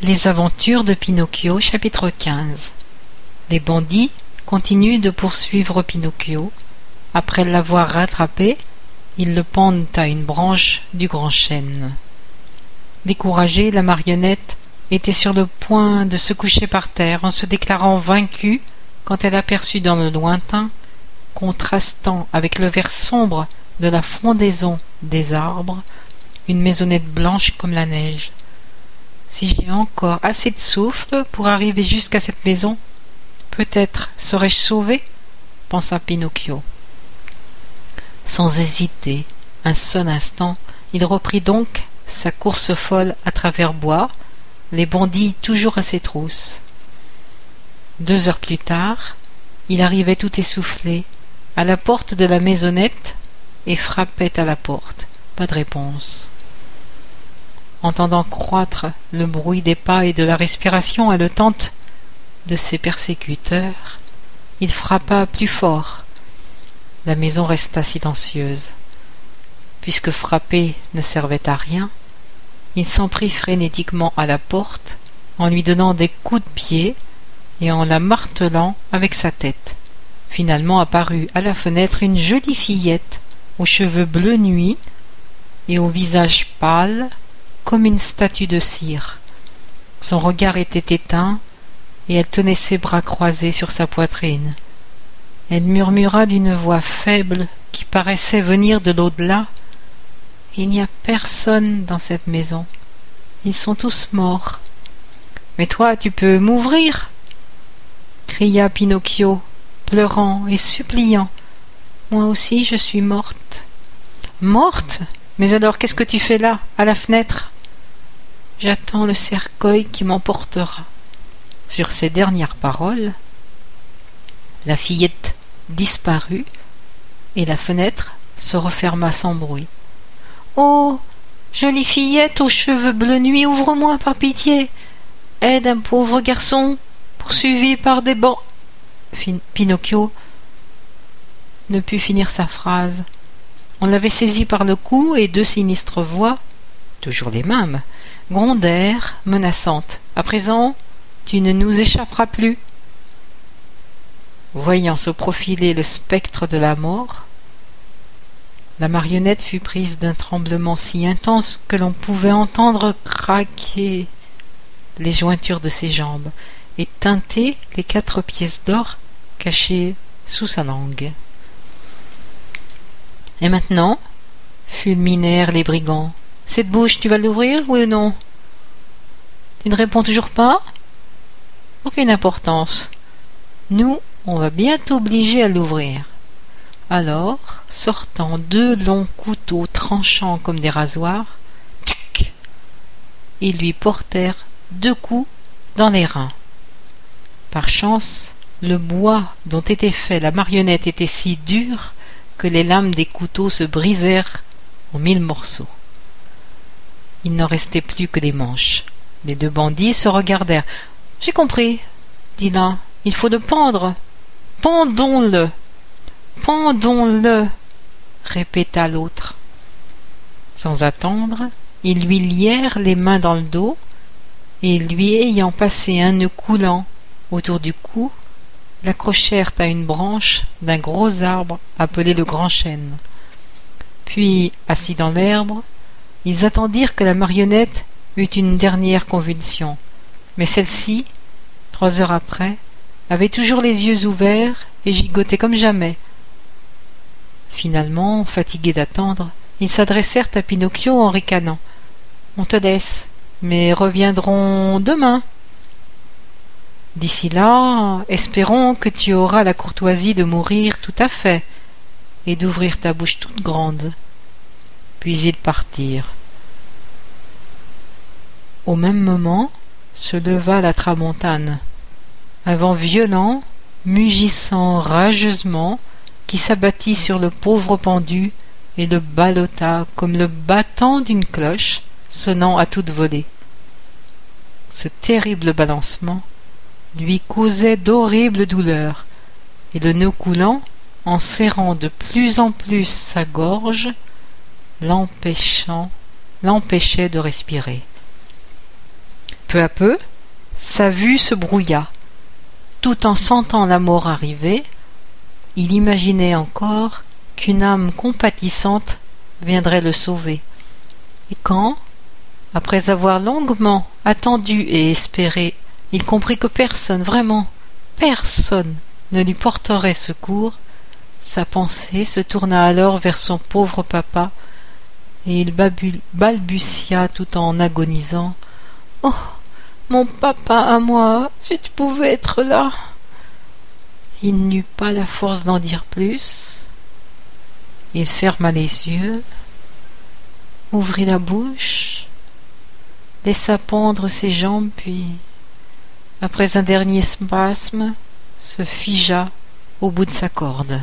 Les aventures de Pinocchio chapitre 15 Les bandits continuent de poursuivre Pinocchio. Après l'avoir rattrapé, ils le pendent à une branche du grand chêne. Découragée, la marionnette était sur le point de se coucher par terre en se déclarant vaincue quand elle aperçut dans le lointain, contrastant avec le vert sombre de la frondaison des arbres, une maisonnette blanche comme la neige. Si j'ai encore assez de souffle pour arriver jusqu'à cette maison, peut-être serai-je sauvé pensa Pinocchio. Sans hésiter un seul instant, il reprit donc sa course folle à travers bois, les bandits toujours à ses trousses. Deux heures plus tard, il arrivait tout essoufflé à la porte de la maisonnette et frappait à la porte. Pas de réponse entendant croître le bruit des pas et de la respiration haletante de ses persécuteurs, il frappa plus fort. La maison resta silencieuse. Puisque frapper ne servait à rien, il s'en prit frénétiquement à la porte en lui donnant des coups de pied et en la martelant avec sa tête. Finalement apparut à la fenêtre une jolie fillette aux cheveux bleu nuit et au visage pâle comme une statue de cire. Son regard était éteint, et elle tenait ses bras croisés sur sa poitrine. Elle murmura d'une voix faible qui paraissait venir de l'au-delà. Il n'y a personne dans cette maison. Ils sont tous morts. Mais toi, tu peux m'ouvrir? cria Pinocchio, pleurant et suppliant. Moi aussi je suis morte. Morte? Mais alors qu'est-ce que tu fais là, à la fenêtre? J'attends le cercueil qui m'emportera. Sur ces dernières paroles, la fillette disparut et la fenêtre se referma sans bruit. Oh jolie fillette aux cheveux bleu nuit, ouvre-moi par pitié. Aide un pauvre garçon poursuivi par des bancs. Pinocchio ne put finir sa phrase. On l'avait saisi par le cou et deux sinistres voix, toujours les mêmes, grondèrent, menaçantes. À présent, tu ne nous échapperas plus. Voyant se profiler le spectre de la mort, la marionnette fut prise d'un tremblement si intense que l'on pouvait entendre craquer les jointures de ses jambes et teinter les quatre pièces d'or cachées sous sa langue. Et maintenant fulminèrent les brigands. Cette bouche, tu vas l'ouvrir, oui ou non? Tu ne réponds toujours pas? Aucune importance. Nous, on va bien t'obliger à l'ouvrir. Alors, sortant deux longs couteaux tranchants comme des rasoirs, tchac Ils lui portèrent deux coups dans les reins. Par chance, le bois dont était fait la marionnette était si dur que les lames des couteaux se brisèrent en mille morceaux il n'en restait plus que des manches. Les deux bandits se regardèrent. J'ai compris, dit l'un. Il faut le pendre. Pendons-le. Pendons-le, répéta l'autre. Sans attendre, ils lui lièrent les mains dans le dos, et lui ayant passé un nœud coulant autour du cou, l'accrochèrent à une branche d'un gros arbre appelé le grand chêne. Puis, assis dans l'herbe, ils attendirent que la marionnette eût une dernière convulsion, mais celle-ci, trois heures après, avait toujours les yeux ouverts et gigotait comme jamais. Finalement, fatigués d'attendre, ils s'adressèrent à Pinocchio en ricanant. On te laisse, mais reviendrons demain. D'ici là, espérons que tu auras la courtoisie de mourir tout à fait et d'ouvrir ta bouche toute grande puis ils partirent. Au même moment se leva la tramontane, un vent violent, mugissant rageusement, qui s'abattit sur le pauvre pendu et le ballotta comme le battant d'une cloche sonnant à toute volée. Ce terrible balancement lui causait d'horribles douleurs, et le nœud coulant, en serrant de plus en plus sa gorge, l'empêchant l'empêchait de respirer. Peu à peu, sa vue se brouilla. Tout en sentant la mort arriver, il imaginait encore qu'une âme compatissante viendrait le sauver. Et quand, après avoir longuement attendu et espéré, il comprit que personne, vraiment personne, ne lui porterait secours, sa pensée se tourna alors vers son pauvre papa, et il balbutia tout en agonisant. Oh. Mon papa à moi, si tu pouvais être là. Il n'eut pas la force d'en dire plus. Il ferma les yeux, ouvrit la bouche, laissa pendre ses jambes, puis, après un dernier spasme, se figea au bout de sa corde.